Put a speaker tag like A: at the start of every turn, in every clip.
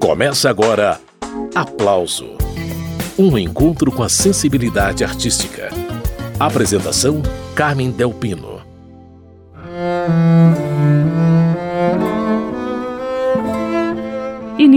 A: Começa agora Aplauso Um encontro com a sensibilidade artística. Apresentação: Carmen Delpino.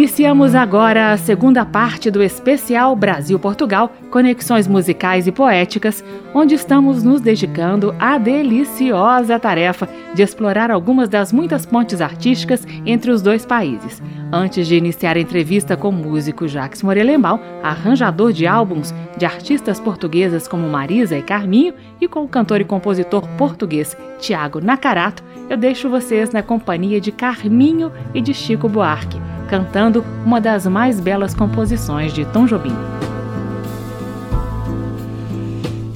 B: Iniciamos agora a segunda parte do especial Brasil-Portugal Conexões Musicais e Poéticas, onde estamos nos dedicando à deliciosa tarefa de explorar algumas das muitas pontes artísticas entre os dois países. Antes de iniciar a entrevista com o músico Jacques Morelenbaum, arranjador de álbuns de artistas portuguesas como Marisa e Carminho, e com o cantor e compositor português Tiago Nakarato, eu deixo vocês na companhia de Carminho e de Chico Buarque cantando uma das mais belas composições de Tom Jobim.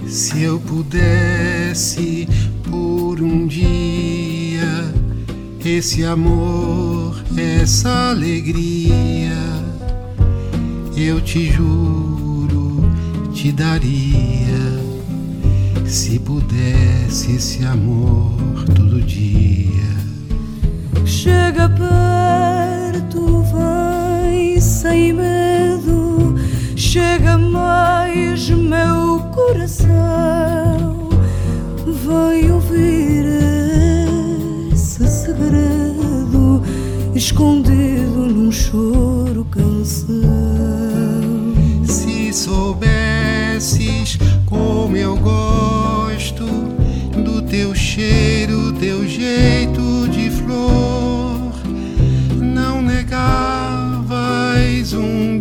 C: Se eu pudesse por um dia esse amor, essa alegria, eu te juro, te daria. Se pudesse esse amor todo dia.
D: Chega perto sem medo, chega mais meu coração. Vai ouvir esse segredo escondido num choro canção.
C: Se soubesses como eu gosto do teu cheiro, teu jeito de flor, não negar um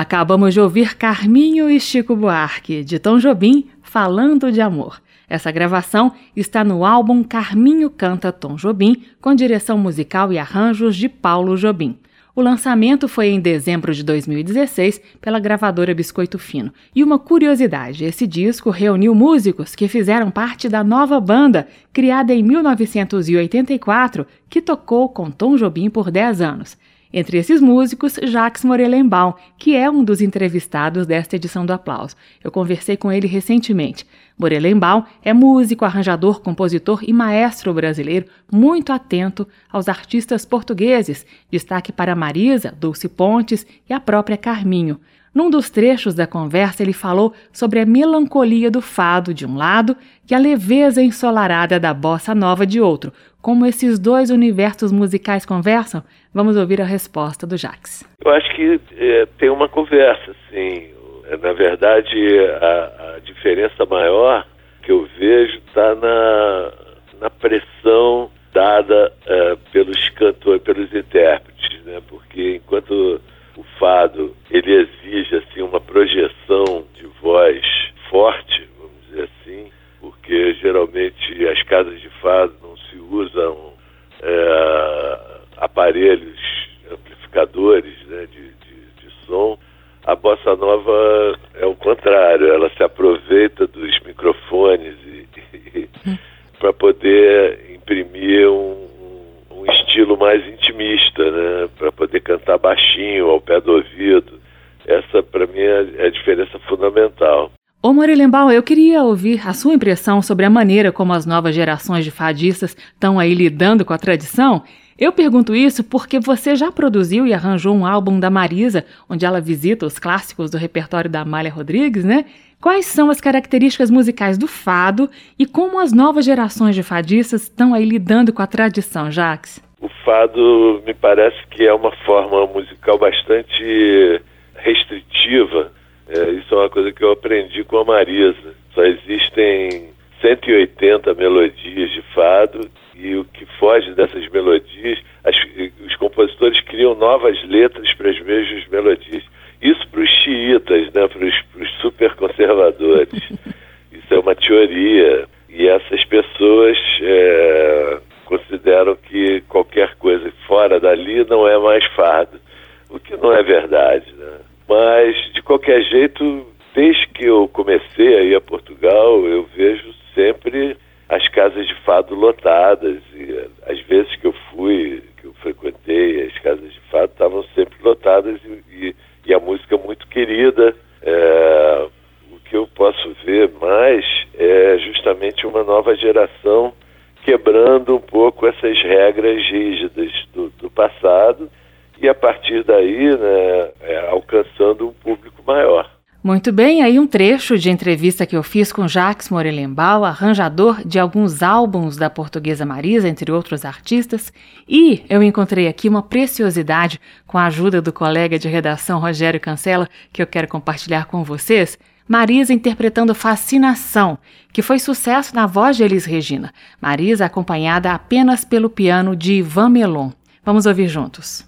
B: Acabamos de ouvir Carminho e Chico Buarque, de Tom Jobim, falando de amor. Essa gravação está no álbum Carminho Canta Tom Jobim, com direção musical e arranjos de Paulo Jobim. O lançamento foi em dezembro de 2016 pela gravadora Biscoito Fino. E uma curiosidade: esse disco reuniu músicos que fizeram parte da nova banda, criada em 1984, que tocou com Tom Jobim por 10 anos. Entre esses músicos, Jacques Morelenbaum, que é um dos entrevistados desta edição do Aplauso. Eu conversei com ele recentemente. Morelenbaum é músico, arranjador, compositor e maestro brasileiro, muito atento aos artistas portugueses. Destaque para Marisa, Dulce Pontes e a própria Carminho. Num dos trechos da conversa, ele falou sobre a melancolia do fado de um lado e a leveza ensolarada da bossa nova de outro. Como esses dois universos musicais conversam? Vamos ouvir a resposta do Jax.
E: Eu acho que é, tem uma conversa, sim. Na verdade, a, a diferença maior que eu vejo está na, na pressão dada uh, pelos cantores, pelos intérpretes, né? Porque enquanto o fado ele exige assim uma projeção de voz forte, vamos dizer assim, porque geralmente as casas de fado não se usam é, aparelhos amplificadores né, de, de, de som. A bossa nova é o contrário, ela se aproveita dos microfones e, e para poder imprimir um, um, estilo mais intimista, né? Para poder cantar baixinho, ao pé do ouvido. Essa, para mim, é a diferença fundamental.
B: Ô Morilenbaum, eu queria ouvir a sua impressão sobre a maneira como as novas gerações de fadistas estão aí lidando com a tradição. Eu pergunto isso porque você já produziu e arranjou um álbum da Marisa, onde ela visita os clássicos do repertório da Amália Rodrigues, né? Quais são as características musicais do fado e como as novas gerações de fadistas estão aí lidando com a tradição, Jax?
E: O fado me parece que é uma forma musical bastante restritiva. É, isso é uma coisa que eu aprendi com a Marisa. Só existem 180 melodias de fado e o que foge dessas melodias, as, os compositores criam novas letras para as mesmas melodias. Isso para os xiitas, né, para os super conservadores. Isso é uma teoria. E essas pessoas é, consideram que qualquer coisa fora dali não é mais fado, o que não é verdade. Né? Mas, de qualquer jeito, desde que eu comecei a ir a Portugal, eu vejo sempre as casas de fado lotadas. E às vezes que eu fui, que eu frequentei as casas de fado, estavam sempre lotadas e, e a música muito querida. É, o que eu posso ver mais é justamente uma nova geração quebrando um pouco essas regras rígidas do, do passado e a partir daí né, é, alcançando um público maior.
B: Muito bem, aí um trecho de entrevista que eu fiz com Jacques Morelenbaum, arranjador de alguns álbuns da portuguesa Marisa, entre outros artistas, e eu encontrei aqui uma preciosidade com a ajuda do colega de redação Rogério Cancela, que eu quero compartilhar com vocês. Marisa interpretando Fascinação, que foi sucesso na voz de Elis Regina. Marisa acompanhada apenas pelo piano de Ivan Melon. Vamos ouvir juntos.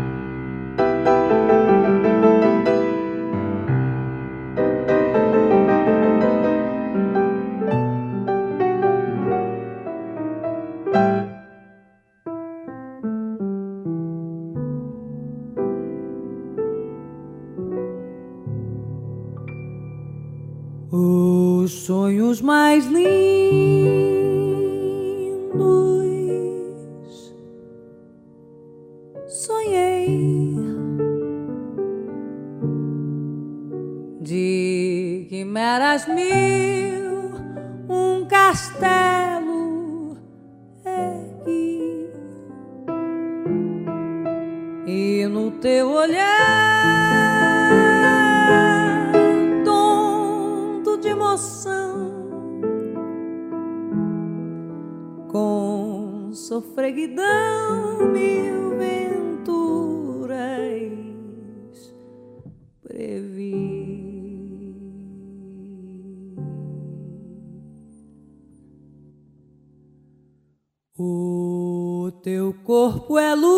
F: corpo é luz,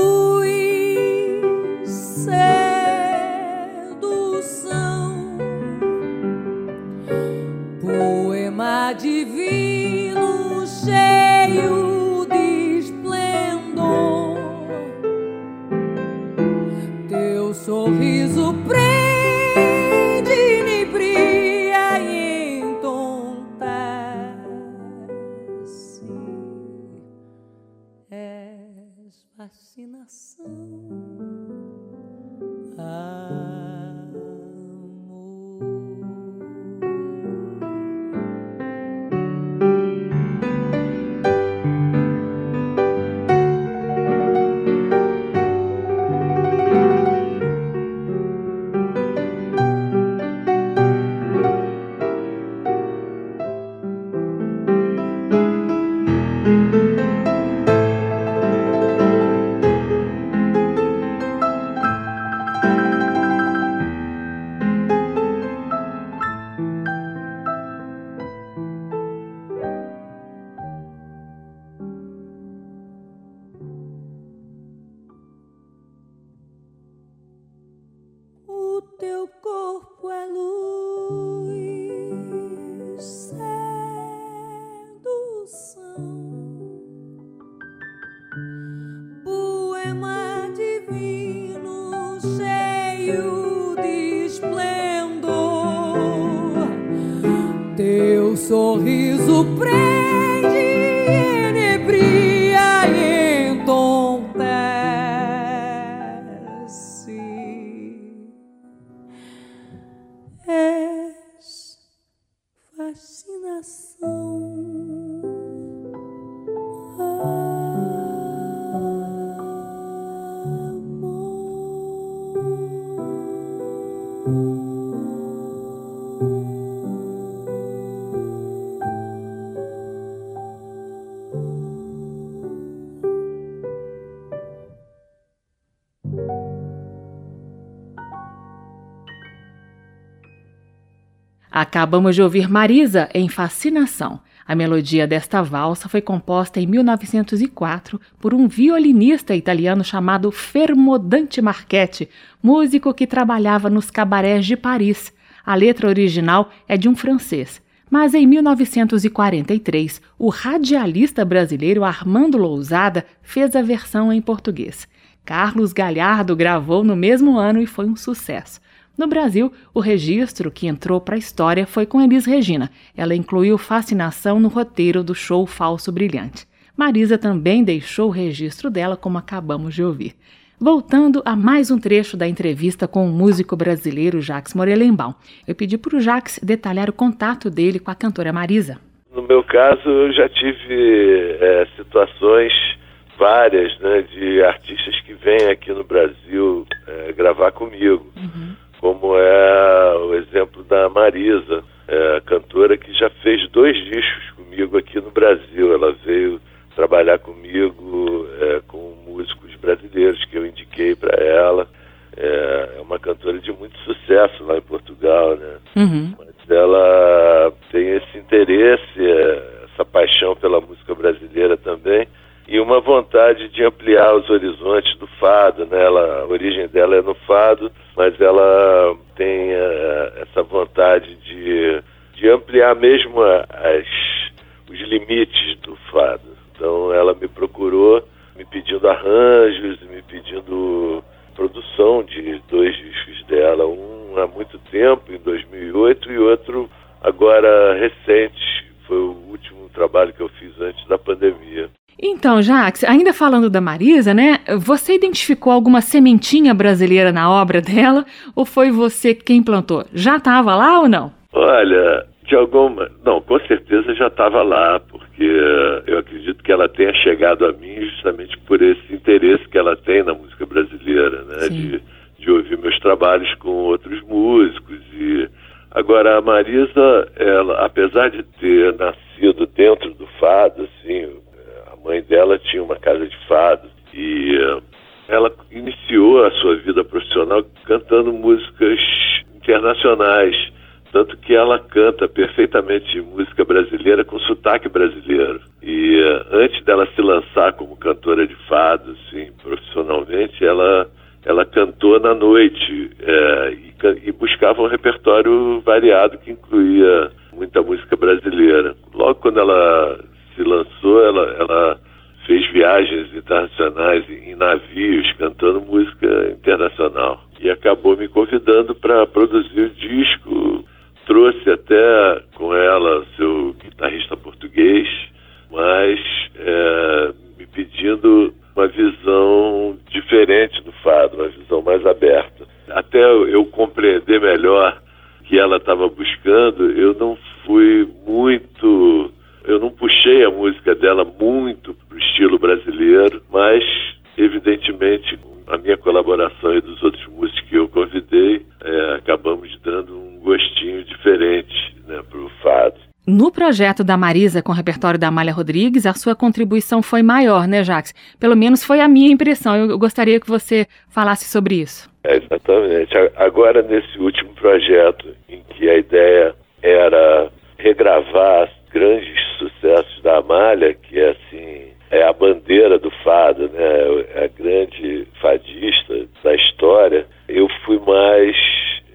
D: Thank you.
B: Acabamos de ouvir Marisa em Fascinação. A melodia desta valsa foi composta em 1904 por um violinista italiano chamado Fermodante Marchetti, músico que trabalhava nos cabarés de Paris. A letra original é de um francês. Mas em 1943, o radialista brasileiro Armando Lousada fez a versão em português. Carlos Galhardo gravou no mesmo ano e foi um sucesso. No Brasil, o registro que entrou para a história foi com Elis Regina. Ela incluiu Fascinação no roteiro do show Falso Brilhante. Marisa também deixou o registro dela, como acabamos de ouvir. Voltando a mais um trecho da entrevista com o músico brasileiro Jacques Morelenbaum. Eu pedi para o Jacques detalhar o contato dele com a cantora Marisa.
E: No meu caso, eu já tive é, situações várias né, de artistas que vêm aqui no Brasil é, gravar comigo. Uhum como é o exemplo da Marisa, é, cantora que já fez dois discos comigo aqui no Brasil. Ela veio trabalhar comigo é, com músicos brasileiros que eu indiquei para ela. É, é, uma cantora de muito sucesso lá em Portugal, né? Uhum. Mas ela tem esse interesse, é, essa paixão pela música brasileira também e uma vontade de ampliar os horizontes do fado, né? Ela, a origem dela é no fado, mas ela tem uh, essa vontade de, de ampliar mesmo as, os limites do fado. Então ela me procurou, me pedindo arranjos, me pedindo produção de dois discos dela, um há muito tempo, em 2008, e outro agora recente, foi o último trabalho que eu fiz antes da pandemia.
B: Então, Jax, ainda falando da Marisa, né? Você identificou alguma sementinha brasileira na obra dela ou foi você quem plantou? Já estava lá ou não?
E: Olha, de alguma. Não, com certeza já estava lá, porque eu acredito que ela tenha chegado a mim justamente por esse interesse que ela tem na música brasileira, né? De, de ouvir meus trabalhos com outros músicos. E agora a Marisa, ela, apesar de ter nascido dentro do fado, assim, mãe dela tinha uma casa de fado e uh, ela iniciou a sua vida profissional cantando músicas internacionais, tanto que ela canta perfeitamente música brasileira com sotaque brasileiro. E uh, antes dela se lançar como cantora de fado, assim, profissionalmente, ela ela cantou na noite é, e, e, buscava um repertório variado que incluía muita música brasileira. Logo quando ela se lançou, ela, ela fez viagens internacionais em navios cantando música internacional e acabou me convidando para produzir o disco. Trouxe até com ela seu guitarrista português, mas é, me pedindo uma visão diferente do fado, uma visão mais aberta. Até eu compreender melhor que ela estava buscando, eu não fui muito eu não puxei a dela muito para o estilo brasileiro, mas evidentemente a minha colaboração e dos outros músicos que eu convidei, é, acabamos dando um gostinho diferente né, para o fado.
B: No projeto da Marisa com o repertório da Amália Rodrigues, a sua contribuição foi maior, né, Jax? Pelo menos foi a minha impressão. Eu gostaria que você falasse sobre isso.
E: É, exatamente. Agora, nesse último projeto, em que a ideia era regravar grandes sucessos da Amália, que é assim, é a bandeira do fado, né? É a grande fadista da história. Eu fui mais,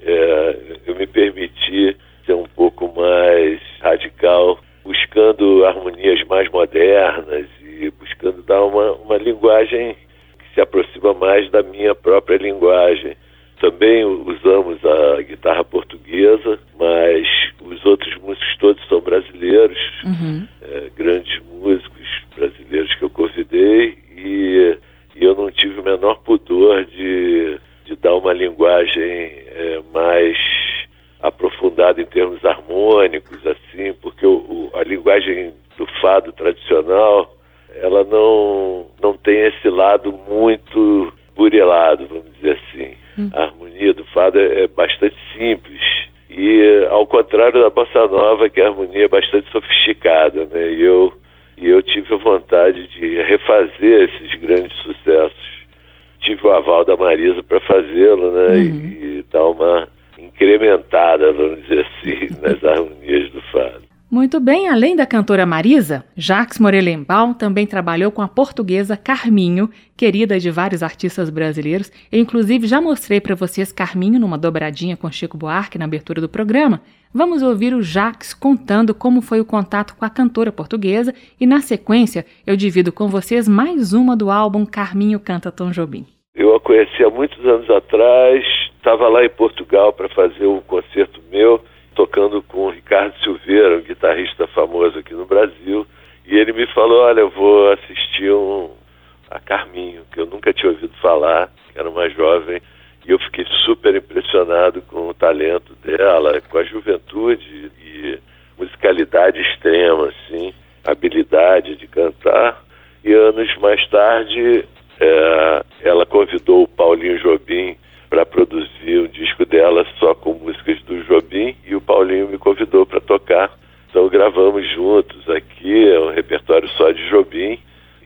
E: é, eu me permiti ser um pouco mais radical, buscando harmonias mais modernas e buscando dar uma, uma linguagem que se aproxima mais da minha própria linguagem. Também usamos a guitarra portuguesa, mas os outros músicos todos são brasileiros, uhum. é, grandes músicos brasileiros que eu convidei e, e, eu não tive o menor pudor de, de dar uma linguagem é, mais aprofundada em termos harmônicos, assim, porque o, o, a linguagem do fado tradicional ela não, não tem esse lado muito burelado, vamos dizer assim. Hum. A harmonia do fado é, é bastante simples. E ao contrário da bossa nova, que a harmonia é bastante sofisticada, né? E eu, e eu tive a vontade de refazer esses grandes sucessos. Tive o aval da Marisa para fazê-lo, né? Uhum. E, e dar uma incrementada, vamos dizer assim, nas harmonias do fado.
B: Muito bem, além da cantora Marisa, Jacques Morelenbaum também trabalhou com a portuguesa Carminho, querida de vários artistas brasileiros. Eu, inclusive, já mostrei para vocês Carminho numa dobradinha com Chico Buarque na abertura do programa. Vamos ouvir o Jacques contando como foi o contato com a cantora portuguesa e, na sequência, eu divido com vocês mais uma do álbum Carminho Canta Tom Jobim.
E: Eu a conheci há muitos anos atrás, estava lá em Portugal para fazer um concerto meu tocando com o Ricardo Silveira, um guitarrista famoso aqui no Brasil, e ele me falou, olha, eu vou assistir um, a Carminho, que eu nunca tinha ouvido falar, que era uma jovem, e eu fiquei super impressionado com o talento dela, com a juventude e musicalidade extrema, assim, habilidade de cantar. E anos mais tarde, é, ela convidou o Paulinho Jobim para produzir um disco dela só com músicas do Jobim e o Paulinho me convidou para tocar. Então gravamos juntos aqui, é um repertório só de Jobim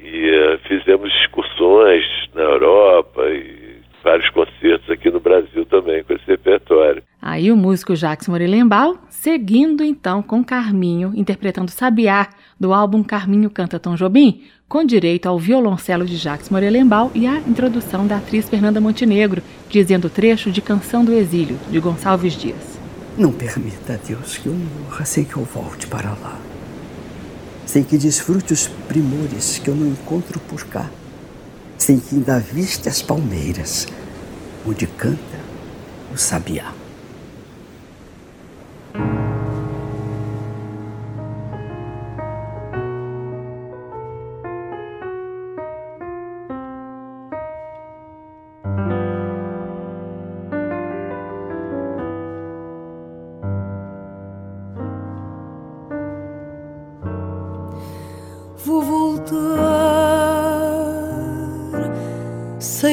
E: e uh, fizemos excursões na Europa e vários concertos aqui no Brasil também com esse repertório.
B: Aí o músico Jacques Morelenbaum, seguindo então com Carminho, interpretando Sabiá do álbum Carminho Canta Tom Jobim, com direito ao violoncelo de Jacques Morelenbaum e a introdução da atriz Fernanda Montenegro, dizendo o trecho de Canção do Exílio, de Gonçalves Dias.
G: Não permita, Deus, que eu morra sem que eu volte para lá. Sem que desfrute os primores que eu não encontro por cá. Sem ainda viste as palmeiras, onde canta o sabiá.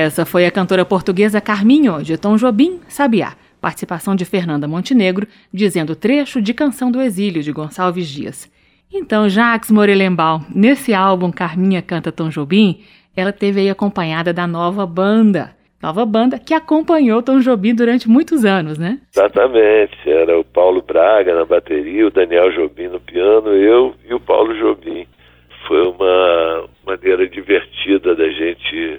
B: Essa foi a cantora portuguesa Carminho, de Tom Jobim, Sabiá participação de Fernanda Montenegro, dizendo trecho de Canção do Exílio, de Gonçalves Dias. Então, Jacques Morelenbaum, nesse álbum Carminha Canta Tom Jobim, ela teve aí acompanhada da nova banda. Nova banda que acompanhou Tom Jobim durante muitos anos, né?
E: Exatamente. Era o Paulo Braga na bateria, o Daniel Jobim no piano, eu e o Paulo Jobim. Foi uma maneira divertida da gente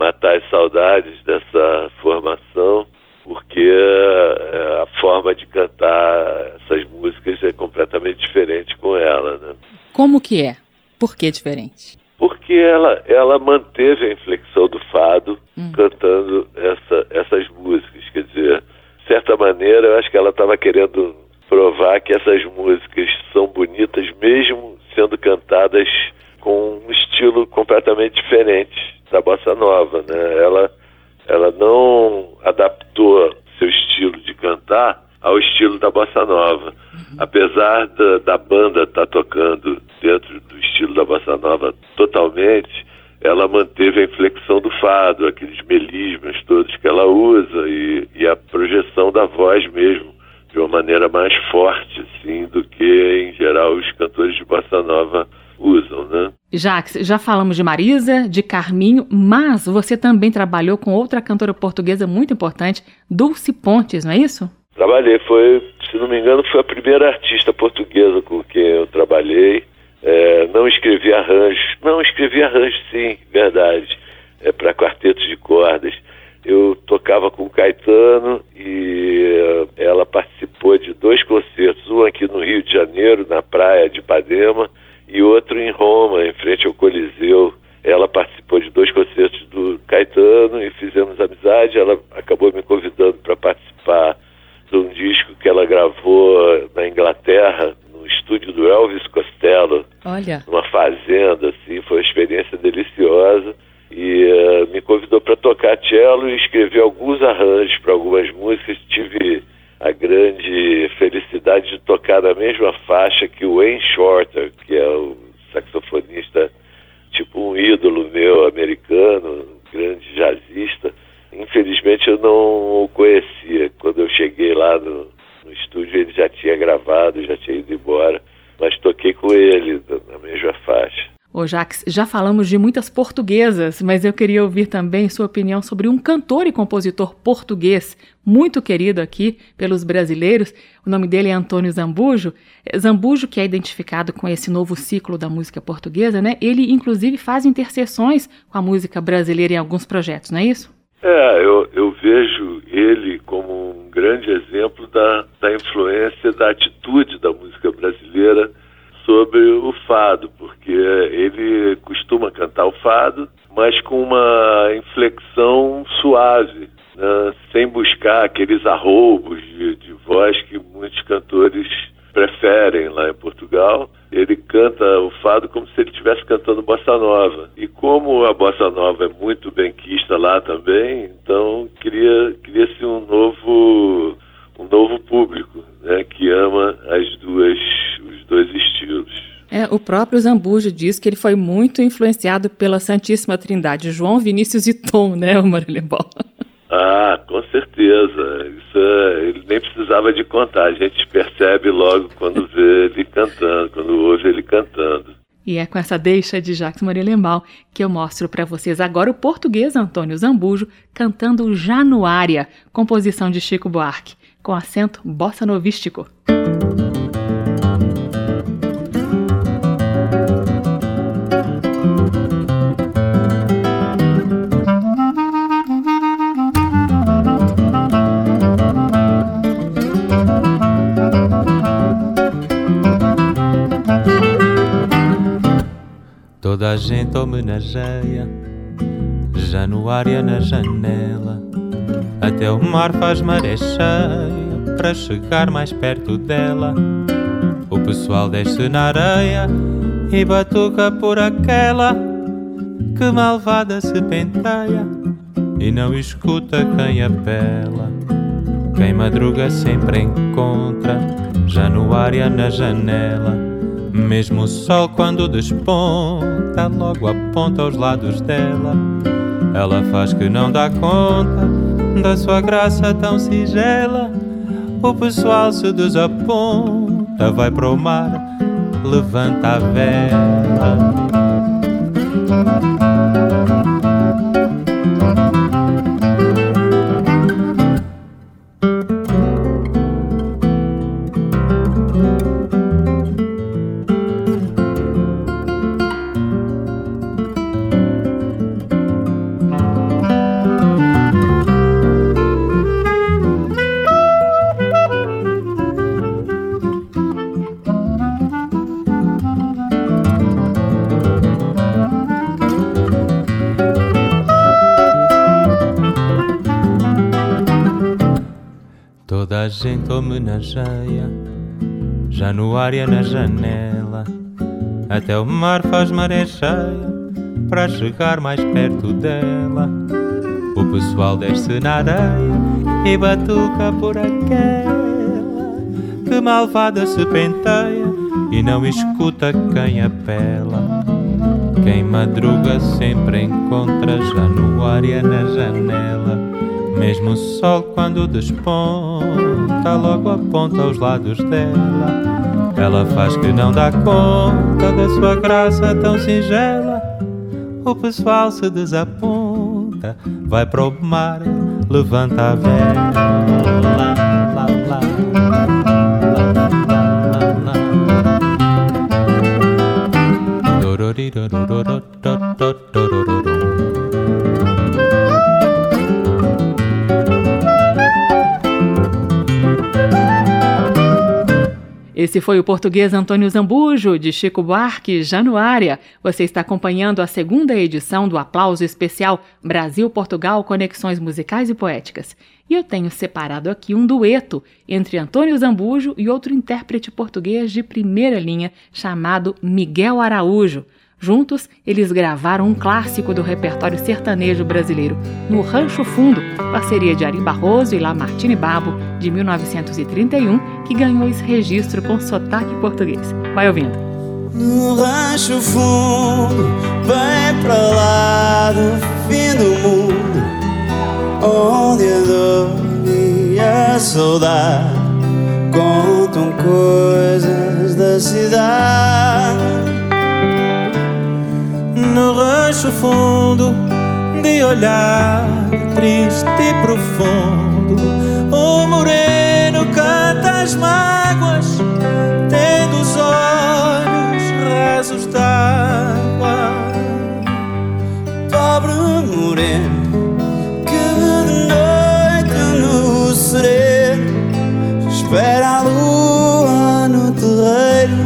E: matar as saudades dessa formação porque eh, a forma de cantar essas músicas é completamente diferente com ela, né?
B: Como que é? Por que diferente?
E: Porque ela, ela manteve a inflexão do fado hum. cantando essa, essas músicas. Quer dizer, de certa maneira, eu acho que ela estava querendo provar que essas músicas são bonitas mesmo sendo cantadas com um estilo completamente diferente da bossa nova, né? Ela ela não adaptou seu estilo de cantar ao estilo da bossa nova. Uhum. Apesar da, da banda estar tá tocando dentro do estilo da bossa nova totalmente, ela manteve a inflexão do fado, aqueles melismas todos que ela usa e, e a projeção da voz mesmo de uma maneira mais forte, assim, do que em geral os cantores de bossa nova usam, né?
B: Jacques, já falamos de Marisa, de Carminho, mas você também trabalhou com outra cantora portuguesa muito importante, Dulce Pontes, não é isso?
E: Trabalhei, foi, se não me engano, foi a primeira artista portuguesa com quem eu trabalhei. É, não escrevi arranjos, não escrevi arranjos, sim, verdade, é, para quartetos de cordas. Eu tocava com Caetano e é, ela participou de dois concertos, um aqui no Rio de Janeiro, na praia de Ipanema, e outro em Roma, em frente ao Coliseu. Ela participou de dois concertos do Caetano e fizemos amizade. Ela acabou me convidando para participar de um disco que ela gravou na Inglaterra, no estúdio do Elvis Costello.
B: Olha.
E: Numa fazenda, assim, foi uma experiência deliciosa. E uh, me cello e escrever alguns arranjos para algumas músicas. Tive a grande felicidade de tocar na mesma faixa que o Wayne Shorter, que é o saxofonista, tipo um ídolo meu americano, um grande jazzista. Infelizmente eu não o conhecia. Quando eu cheguei lá no, no estúdio, ele já tinha gravado, já tinha ido embora, mas toquei com ele na mesma faixa.
B: Ô Jax, já falamos de muitas portuguesas, mas eu queria ouvir também sua opinião sobre um cantor e compositor português muito querido aqui pelos brasileiros. O nome dele é Antônio Zambujo. Zambujo, que é identificado com esse novo ciclo da música portuguesa, né? Ele, inclusive, faz interseções com a música brasileira em alguns projetos, não é isso?
E: É, eu, eu vejo ele como um grande exemplo da, da influência, da atitude da música brasileira sobre o fado, porque ele costuma cantar o fado, mas com uma inflexão suave, né? sem buscar aqueles arroubos de, de voz que muitos cantores preferem lá em Portugal. Ele canta o fado como se ele estivesse cantando bossa nova. E como a bossa nova é muito benquista lá também, então cria cria-se um novo um novo público, né, que ama as duas os dois estilos.
B: É, o próprio Zambujo diz que ele foi muito influenciado pela Santíssima Trindade, João, Vinícius e Tom, né, o Marilembó?
E: Ah, com certeza. Isso é, ele nem precisava de contar. A gente percebe logo quando vê ele cantando, quando ouve ele cantando.
B: E é com essa deixa de Jacques Morelenbaum que eu mostro para vocês agora o português Antônio Zambujo cantando Januária, composição de Chico Buarque, com acento bossa novístico.
H: A gente homenageia Januária na janela. Até o mar faz maré cheia para chegar mais perto dela. O pessoal desce na areia e batuca por aquela que malvada se penteia e não escuta quem apela. Quem madruga sempre encontra Januária na janela. Mesmo o sol quando desponta, logo aponta aos lados dela. Ela faz que não dá conta da sua graça tão sigela. O pessoal se desaponta, vai para o mar, levanta a vela. Homenageia Januária na janela. Até o mar faz maré cheia Para chegar mais perto dela. O pessoal desce na areia E batuca por aquela. Que malvada se penteia E não escuta quem apela. Quem madruga sempre encontra Januária na janela mesmo o sol quando desponta, logo aponta aos lados dela. Ela faz que não dá conta da sua graça tão singela. O pessoal se desaponta, vai para o mar, levanta a vela.
B: Esse foi o português Antônio Zambujo, de Chico Buarque, Januária. Você está acompanhando a segunda edição do Aplauso Especial Brasil-Portugal Conexões Musicais e Poéticas. E eu tenho separado aqui um dueto entre Antônio Zambujo e outro intérprete português de primeira linha chamado Miguel Araújo. Juntos, eles gravaram um clássico do repertório sertanejo brasileiro, No Rancho Fundo, parceria de Ari Barroso e Lamartine Babo, de 1931, que ganhou esse registro com sotaque português. Vai ouvindo.
I: No rancho fundo, bem pra lá do fim do mundo, onde a dor saudade contam coisas da cidade
H: rancho fundo de olhar triste e profundo. O moreno canta as mágoas, tendo os olhos rasos d'água.
I: Pobre moreno, que de noite no sereno espera a lua no terreiro,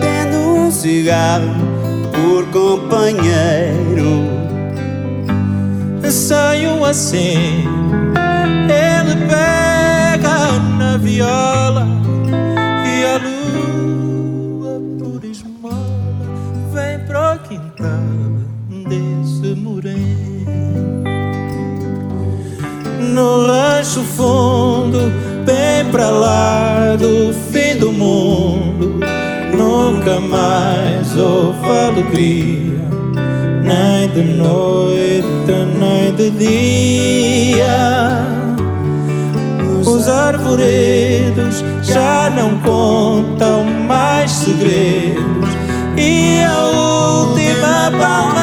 I: tendo um cigarro por companheiro.
H: Saio assim, ele pega na viola e a lua por esmola vem pro quintal desse moreno. No lancho fundo, bem pra lá do fim do mundo nunca mais houve alegria, nem de noite, nem de dia. Os arvoredos já não contam mais segredos, e a última palmeira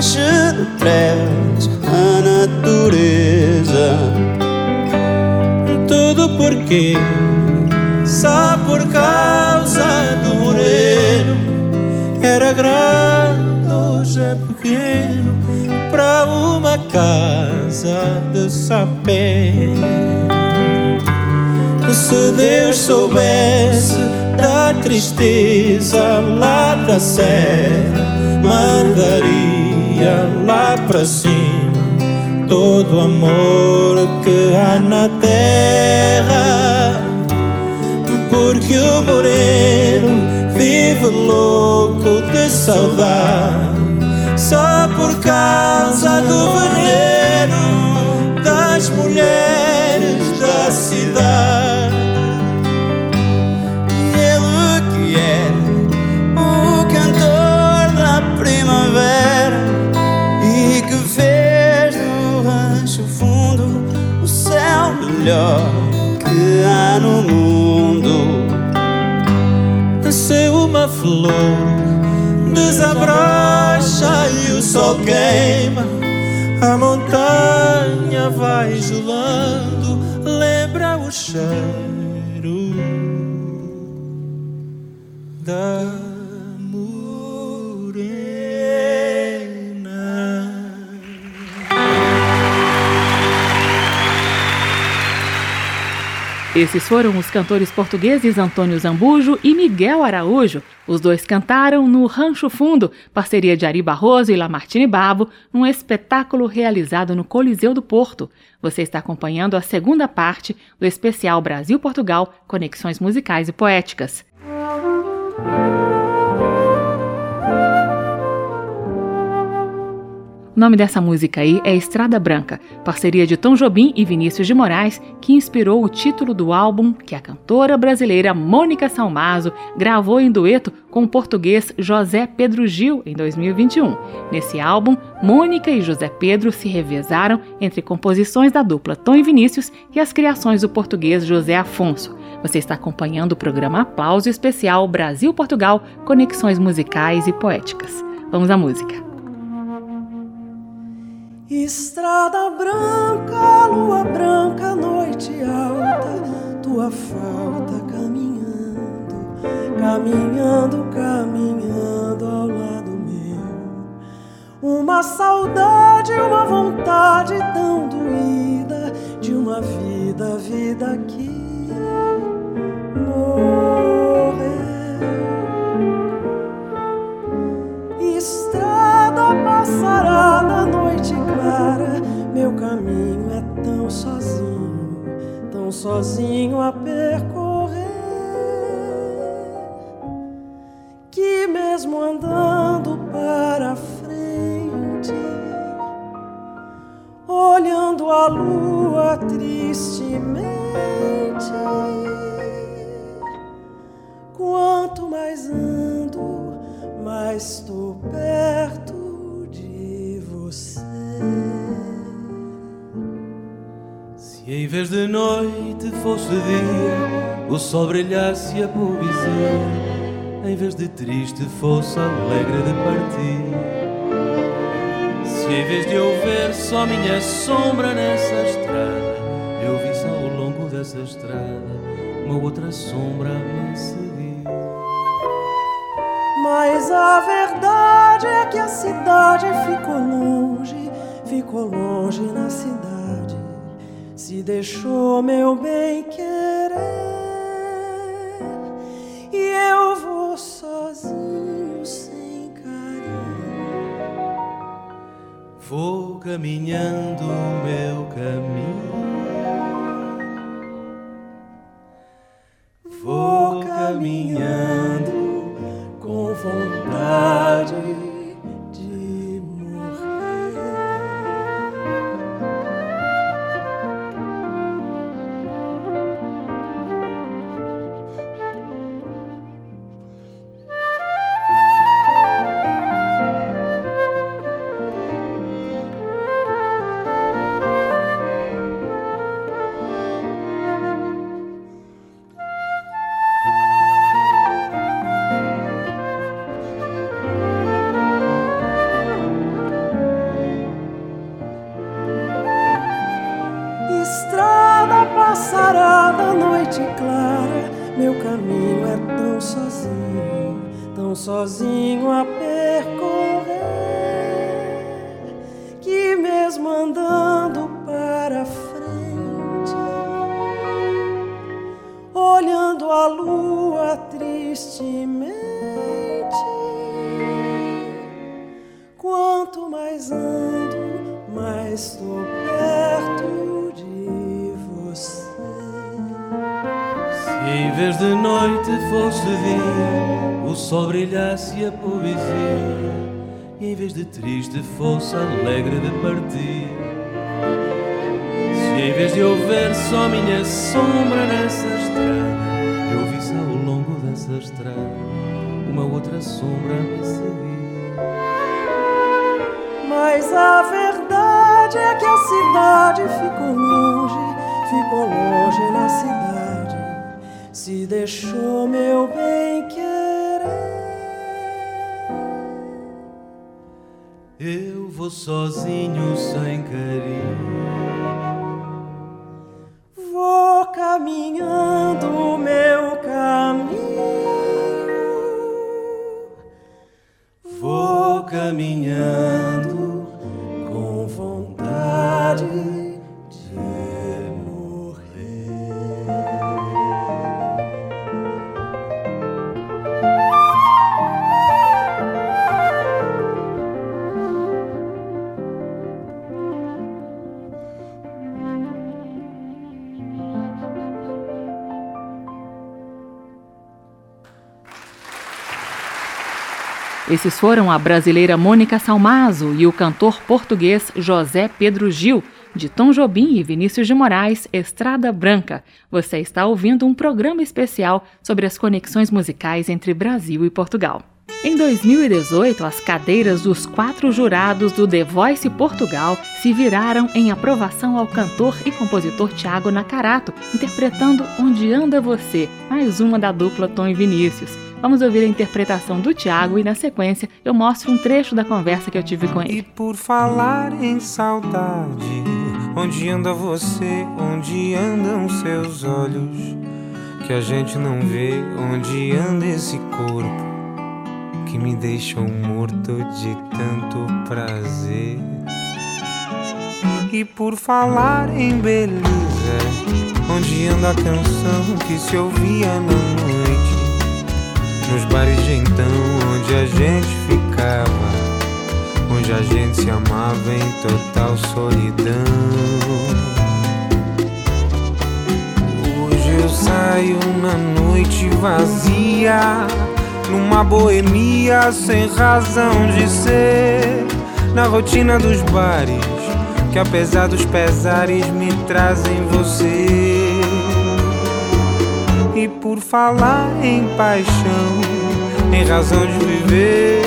I: de trevas a natureza.
H: Tudo porque
J: só por causa do moreno. Era grande, hoje é pequeno, para uma casa de sapé. Se Deus soubesse da tristeza lá da serra, mandaria lá para cima todo o amor que há na terra. Porque o moreno vive louco de saudade, só por causa do veneno das mulheres da cidade. Melhor que há no mundo. Nasceu uma flor, desabrocha e o sol queima. A montanha vai gelando, lembra o cheiro da
B: Esses foram os cantores portugueses Antônio Zambujo e Miguel Araújo. Os dois cantaram no Rancho Fundo, parceria de Ari Barroso e Lamartine Babo, num espetáculo realizado no Coliseu do Porto. Você está acompanhando a segunda parte do especial Brasil-Portugal Conexões Musicais e Poéticas. O nome dessa música aí é Estrada Branca, parceria de Tom Jobim e Vinícius de Moraes, que inspirou o título do álbum que a cantora brasileira Mônica Salmazo gravou em dueto com o português José Pedro Gil em 2021. Nesse álbum, Mônica e José Pedro se revezaram entre composições da dupla Tom e Vinícius e as criações do português José Afonso. Você está acompanhando o programa Aplauso Especial Brasil-Portugal Conexões Musicais e Poéticas. Vamos à música.
D: Estrada branca, lua branca, noite alta, tua falta caminhando, caminhando, caminhando ao lado meu. Uma saudade, uma vontade tão doída de uma vida, vida que morreu. Passará na noite clara, meu caminho é tão sozinho, tão sozinho a percorrer, que mesmo andando para frente, olhando a lua tristemente, quanto mais ando, mais estou perto você.
K: Se em vez de noite fosse dia, o sol brilhasse a poesia, em vez de triste fosse alegre de partir. Se em vez de eu ver só minha sombra nessa estrada, eu visse ao longo dessa estrada uma outra sombra a me seguir.
D: Mas a verdade é que a cidade ficou longe, ficou longe na cidade. Se deixou meu bem querer e eu vou sozinho sem carinho.
K: Vou caminhando em vez de noite fosse dia, o sol brilhasse a poesia, e em vez de triste fosse alegre de partir. Se em vez de eu ver só minha sombra nessa estrada, eu visse ao longo dessa estrada uma outra sombra me seguir.
D: Mas a verdade é que a cidade ficou longe, ficou longe na cidade, se deixou meu bem querer.
K: Eu vou sozinho sem carinho.
B: Esses foram a brasileira Mônica Salmazo e o cantor português José Pedro Gil, de Tom Jobim e Vinícius de Moraes, Estrada Branca. Você está ouvindo um programa especial sobre as conexões musicais entre Brasil e Portugal. Em 2018, as cadeiras dos quatro jurados do The Voice Portugal se viraram em aprovação ao cantor e compositor Tiago Nacarato, interpretando Onde Anda Você, mais uma da dupla Tom e Vinícius. Vamos ouvir a interpretação do Tiago e, na sequência, eu mostro um trecho da conversa que eu tive com
L: E
B: ele.
L: por falar em saudade, onde anda você, onde andam seus olhos? Que a gente não vê onde anda esse corpo que me deixou morto de tanto prazer. E por falar em beleza, onde anda a canção que se ouvia na noite? Nos bares de então, onde a gente ficava, onde a gente se amava em total solidão. Hoje eu saio na noite vazia, numa boemia sem razão de ser, na rotina dos bares, que apesar dos pesares me trazem você. E por falar em paixão, em razão de viver,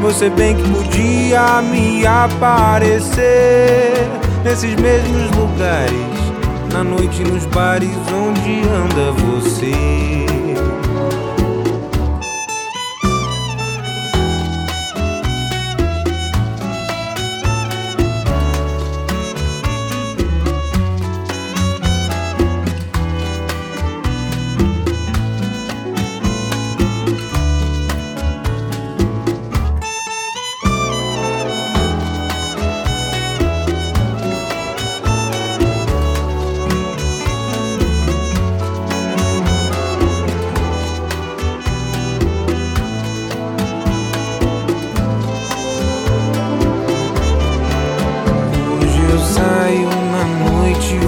L: você bem que podia me aparecer nesses mesmos lugares, na noite nos bares onde anda você.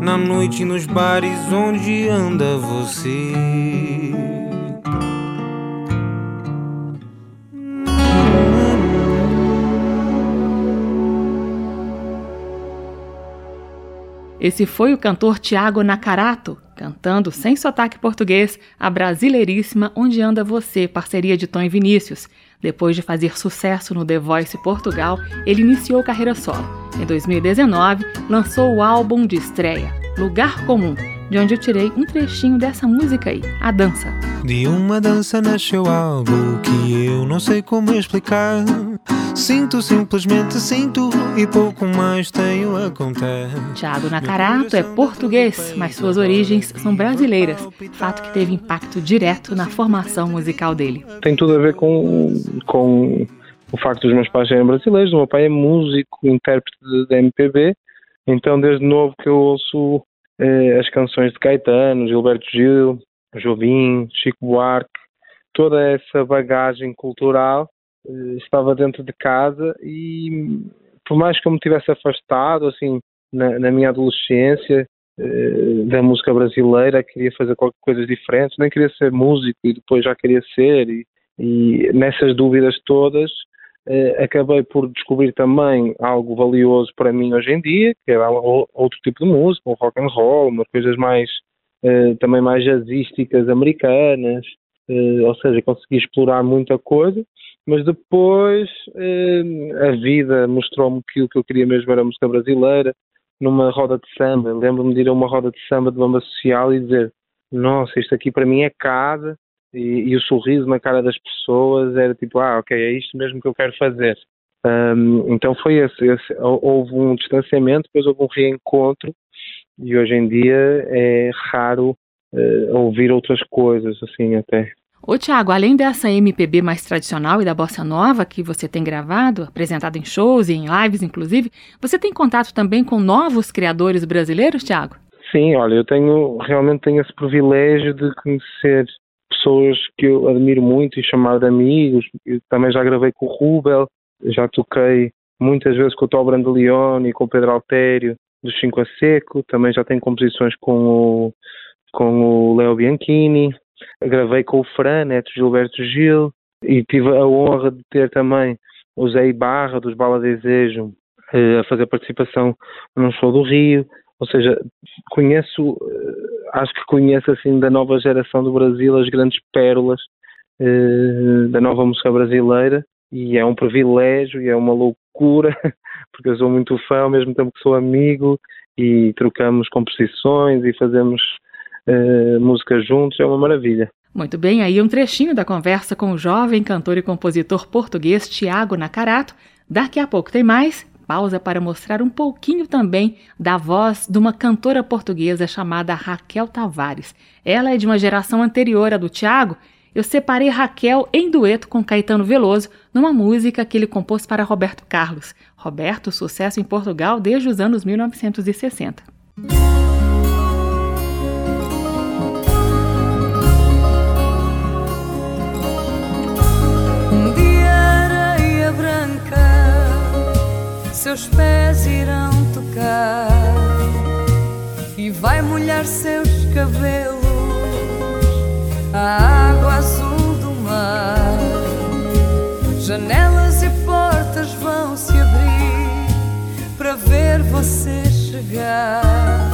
L: na noite nos bares onde anda você.
B: Esse foi o cantor Tiago Nacarato, cantando sem sotaque português a brasileiríssima Onde Anda Você, parceria de Tom e Vinícius. Depois de fazer sucesso no The Voice Portugal, ele iniciou carreira solo. Em 2019, lançou o álbum de estreia, Lugar Comum, de onde eu tirei um trechinho dessa música aí, A Dança.
M: De uma dança nasceu algo que eu não sei como explicar. Sinto, simplesmente sinto e pouco mais tenho a contar.
B: Tiago Nacarato é português, mas suas origens são brasileiras, fato que teve impacto direto na formação musical dele.
N: Tem tudo a ver com, com o facto dos meus pais serem brasileiros. O meu pai é músico, intérprete de MPB, então desde novo que eu ouço as canções de Caetano, Gilberto Gil, Jobim, Chico Buarque, toda essa bagagem cultural eh, estava dentro de casa e por mais que eu me tivesse afastado assim na, na minha adolescência eh, da música brasileira, queria fazer qualquer coisa diferente, nem queria ser músico e depois já queria ser e, e nessas dúvidas todas eh, acabei por descobrir também algo valioso para mim hoje em dia, que era outro tipo de música, um rock and roll, umas coisas mais também mais jazzísticas americanas, ou seja, consegui explorar muita coisa mas depois eh, a vida mostrou-me que o que eu queria mesmo era música brasileira, numa roda de samba. Lembro-me de ir a uma roda de samba de banda social e dizer: Nossa, isto aqui para mim é casa. E, e o sorriso na cara das pessoas era tipo: Ah, ok, é isto mesmo que eu quero fazer. Um, então foi esse, esse, Houve um distanciamento, depois houve um reencontro, e hoje em dia é raro uh, ouvir outras coisas, assim, até.
B: Ô Tiago, além dessa MPB mais tradicional e da bossa nova que você tem gravado, apresentado em shows e em lives inclusive, você tem contato também com novos criadores brasileiros, Tiago?
N: Sim, olha, eu tenho realmente tenho esse privilégio de conhecer pessoas que eu admiro muito e chamar de amigos. Eu também já gravei com o Rubel, já toquei muitas vezes com o Tó Brandeleone e com o Pedro Altério do Cinco a Seco, também já tenho composições com o, com o Leo Bianchini, Gravei com o Fran, neto Gilberto Gil, e tive a honra de ter também o Zé Ibarra, dos Bala Desejo, eh, a fazer participação num show do Rio. Ou seja, conheço, eh, acho que conheço assim da nova geração do Brasil as grandes pérolas eh, da nova música brasileira e é um privilégio e é uma loucura porque eu sou muito fã ao mesmo tempo que sou amigo e trocamos composições e fazemos uh, música juntos, é uma maravilha.
B: Muito bem, aí um trechinho da conversa com o jovem cantor e compositor português Tiago Nacarato. Daqui a pouco tem mais. Pausa para mostrar um pouquinho também da voz de uma cantora portuguesa chamada Raquel Tavares. Ela é de uma geração anterior à do Tiago. Eu separei Raquel em dueto com Caetano Veloso numa música que ele compôs para Roberto Carlos. Roberto, sucesso em Portugal desde os anos 1960.
G: Seus pés irão tocar e vai molhar seus cabelos a água azul do mar. Janelas e portas vão se abrir para ver você chegar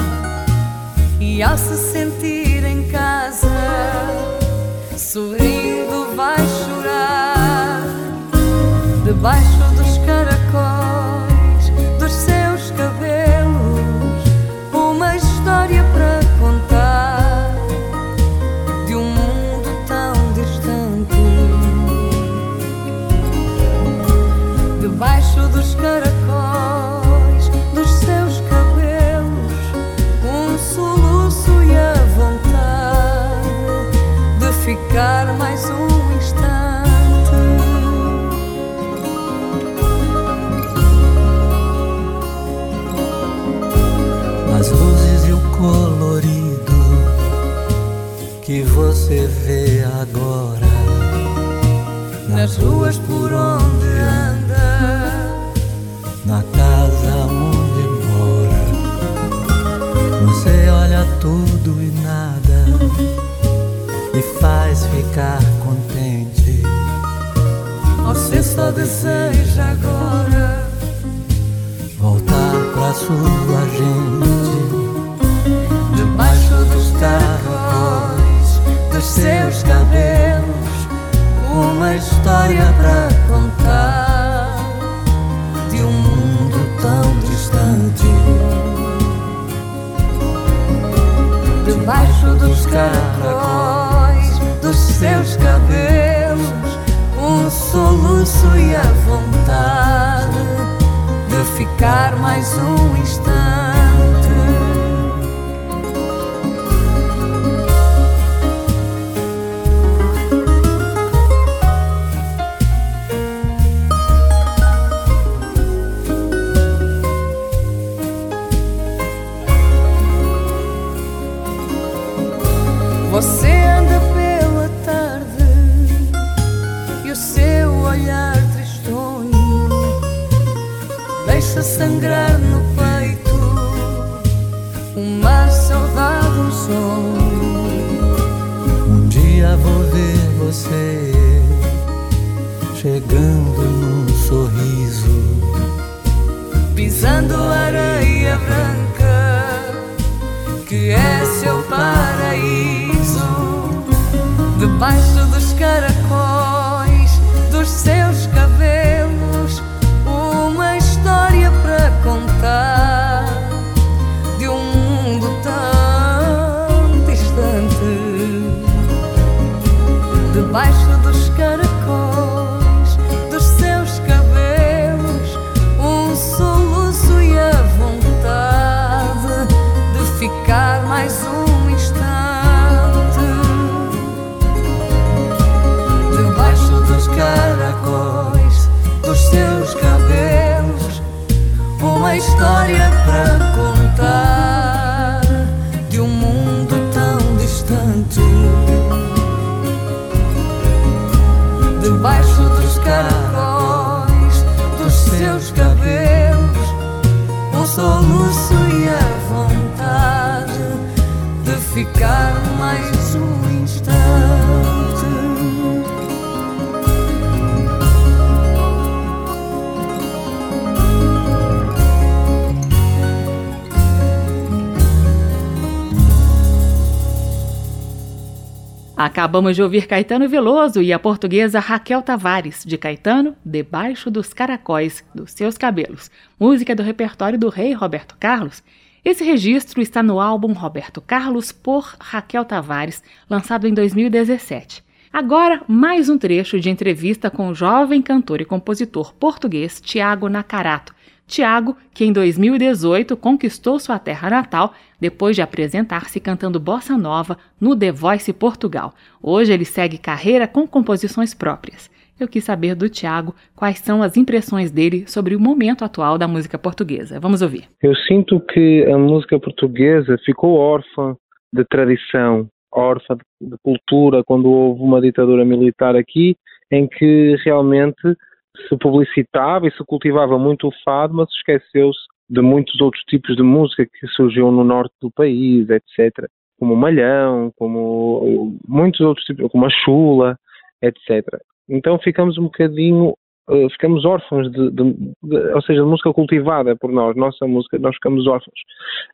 G: e ao se sentir em casa, sorrindo vai chorar debaixo dos caracóis.
M: Você vê agora.
G: Nas ruas por onde anda,
M: na casa onde mora. Você olha tudo e nada. Me faz ficar contente.
G: Você só deseja agora.
M: Voltar pra sua gente
G: seus cabelos uma história para contar de um mundo tão distante. Debaixo dos caracóis dos seus cabelos, um soluço e a vontade de ficar mais um instante.
B: Acabamos de ouvir Caetano Veloso e a portuguesa Raquel Tavares, de Caetano, Debaixo dos Caracóis dos Seus Cabelos, música do repertório do rei Roberto Carlos. Esse registro está no álbum Roberto Carlos por Raquel Tavares, lançado em 2017. Agora, mais um trecho de entrevista com o jovem cantor e compositor português Tiago Nacarato, Tiago, que em 2018 conquistou sua terra natal depois de apresentar-se cantando bossa nova no The Voice Portugal. Hoje ele segue carreira com composições próprias. Eu quis saber do Tiago quais são as impressões dele sobre o momento atual da música portuguesa. Vamos ouvir.
N: Eu sinto que a música portuguesa ficou órfã de tradição, órfã de cultura quando houve uma ditadura militar aqui, em que realmente se publicitava e se cultivava muito o fado, mas esqueceu-se de muitos outros tipos de música que surgiu no norte do país, etc. Como o malhão, como muitos outros tipos, como a chula, etc. Então ficamos um bocadinho, uh, ficamos órfãos de, de, de, ou seja, de música cultivada por nós, nossa música, nós ficamos órfãos.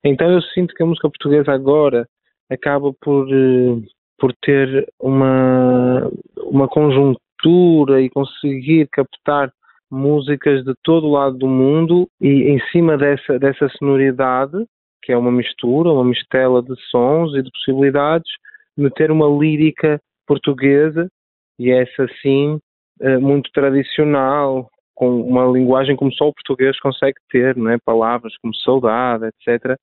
N: Então eu sinto que a música portuguesa agora acaba por, uh, por ter uma, uma conjuntura e conseguir captar músicas de todo o lado do mundo e em cima dessa, dessa sonoridade, que é uma mistura, uma mistela de sons e de possibilidades, meter uma lírica portuguesa e essa sim eh, muito tradicional, com uma linguagem como só o português consegue ter, não é? palavras como saudade, etc.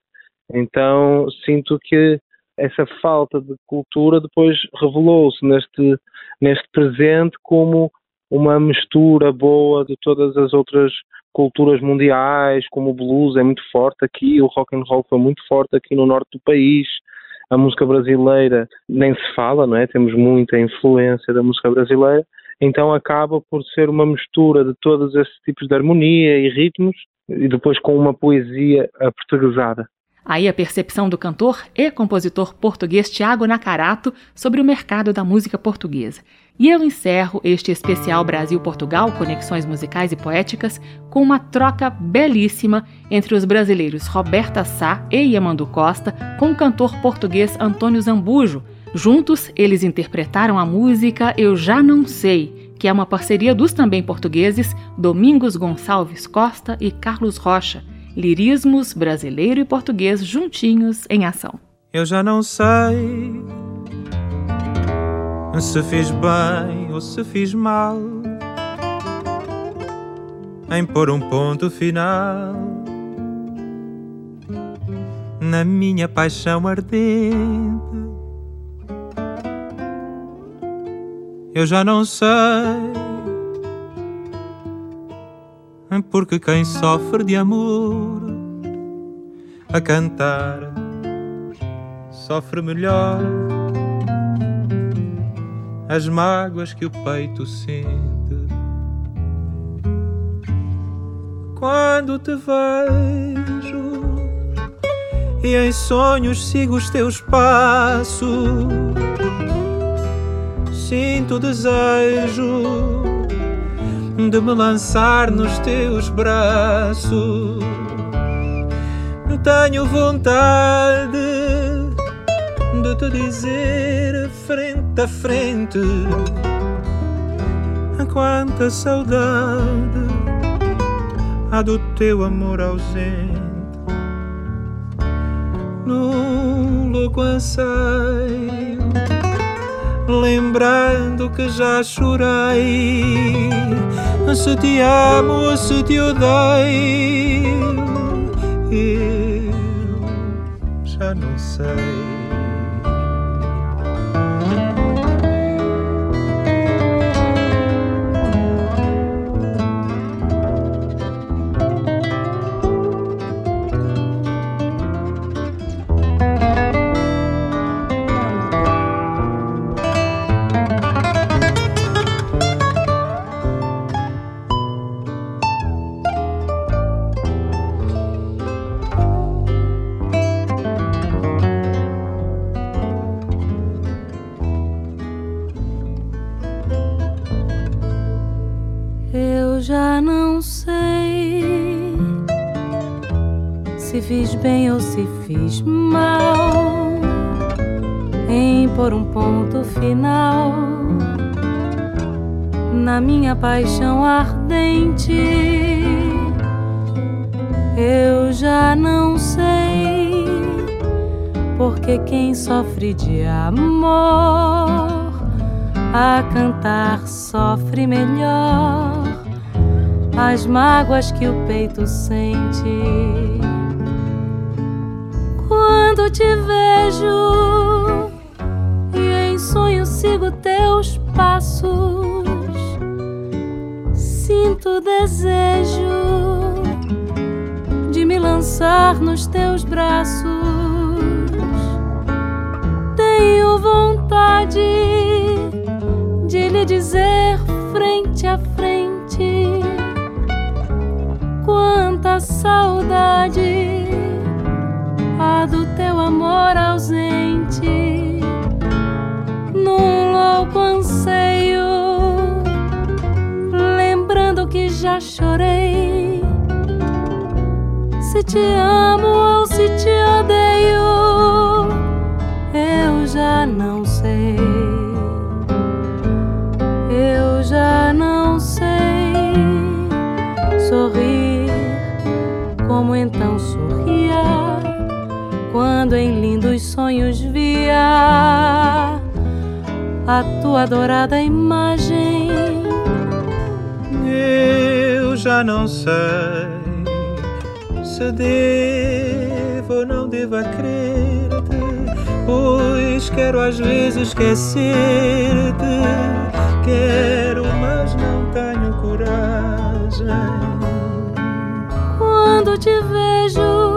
N: Então sinto que essa falta de cultura depois revelou-se neste, neste presente como uma mistura boa de todas as outras culturas mundiais, como o blues é muito forte aqui, o rock and roll foi muito forte aqui no norte do país, a música brasileira nem se fala, não é? Temos muita influência da música brasileira, então acaba por ser uma mistura de todos esses tipos de harmonia e ritmos e depois com uma poesia aportuguesada.
B: Aí a percepção do cantor e compositor português Tiago Nacarato sobre o mercado da música portuguesa. E eu encerro este especial Brasil-Portugal, Conexões Musicais e Poéticas, com uma troca belíssima entre os brasileiros Roberta Sá e Yamandu Costa com o cantor português Antônio Zambujo. Juntos, eles interpretaram a música Eu Já Não Sei, que é uma parceria dos também portugueses Domingos Gonçalves Costa e Carlos Rocha, lirismos brasileiro e português juntinhos em ação.
H: Eu já não sei se fiz bem ou se fiz mal em pôr um ponto final na minha paixão ardente. Eu já não sei, porque quem sofre de amor a cantar sofre melhor as mágoas que o peito sente. Quando te vejo e em sonhos sigo os teus passos, sinto desejo de me lançar nos teus braços. Tenho vontade de te dizer frente a frente quanta saudade há do teu amor ausente. Num louco anseio, lembrando que já chorei. Se te amo ou se te odeio, eu já não sei.
O: Paixão ardente. Eu já não sei porque quem sofre de amor a cantar sofre melhor as mágoas que o peito sente quando te vejo que já chorei. Se te amo ou se te odeio, eu já não sei. Eu já não sei sorrir como então sorria quando em lindos sonhos via a tua adorada imagem.
H: Eu já não sei se devo ou não devo crer-te, pois quero às vezes esquecer-te. Quero, mas não tenho coragem.
O: Quando te vejo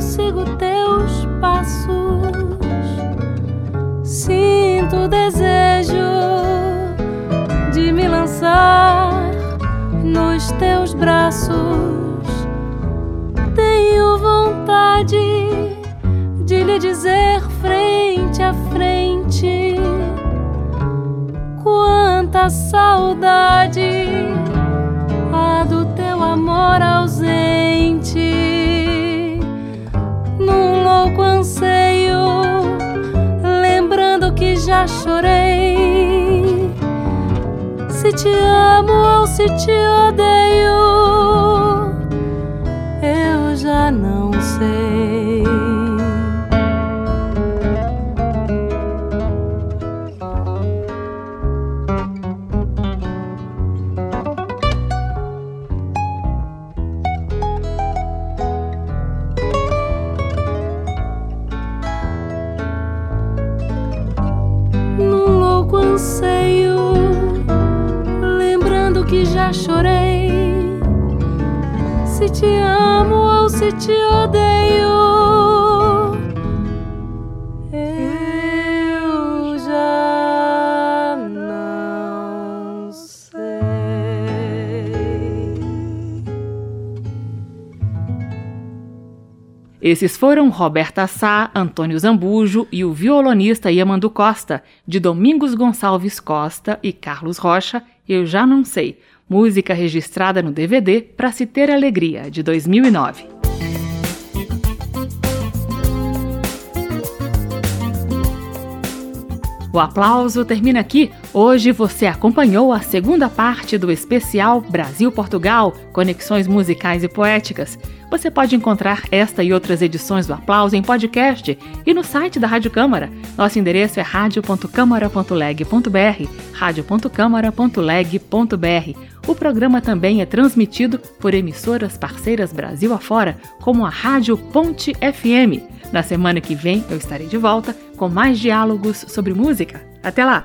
O: sigo teus passos. Teus braços. Tenho vontade de lhe dizer frente a frente quanta saudade há do teu amor ausente louco anseio, lembrando que já chorei. Se te amo ou se te odeio, eu já não te odeio, eu já não sei.
B: Esses foram Roberta Sá, Antônio Zambujo e o violonista Yamandu Costa, de Domingos Gonçalves Costa e Carlos Rocha, Eu Já Não Sei, música registrada no DVD Pra Se Ter Alegria, de 2009. O aplauso termina aqui. Hoje você acompanhou a segunda parte do especial Brasil-Portugal Conexões Musicais e Poéticas. Você pode encontrar esta e outras edições do Aplauso em podcast e no site da Rádio Câmara. Nosso endereço é radio.câmara.leg.br, radio.câmara.leg.br. O programa também é transmitido por emissoras parceiras Brasil afora, como a Rádio Ponte FM. Na semana que vem eu estarei de volta com mais diálogos sobre música. Até lá!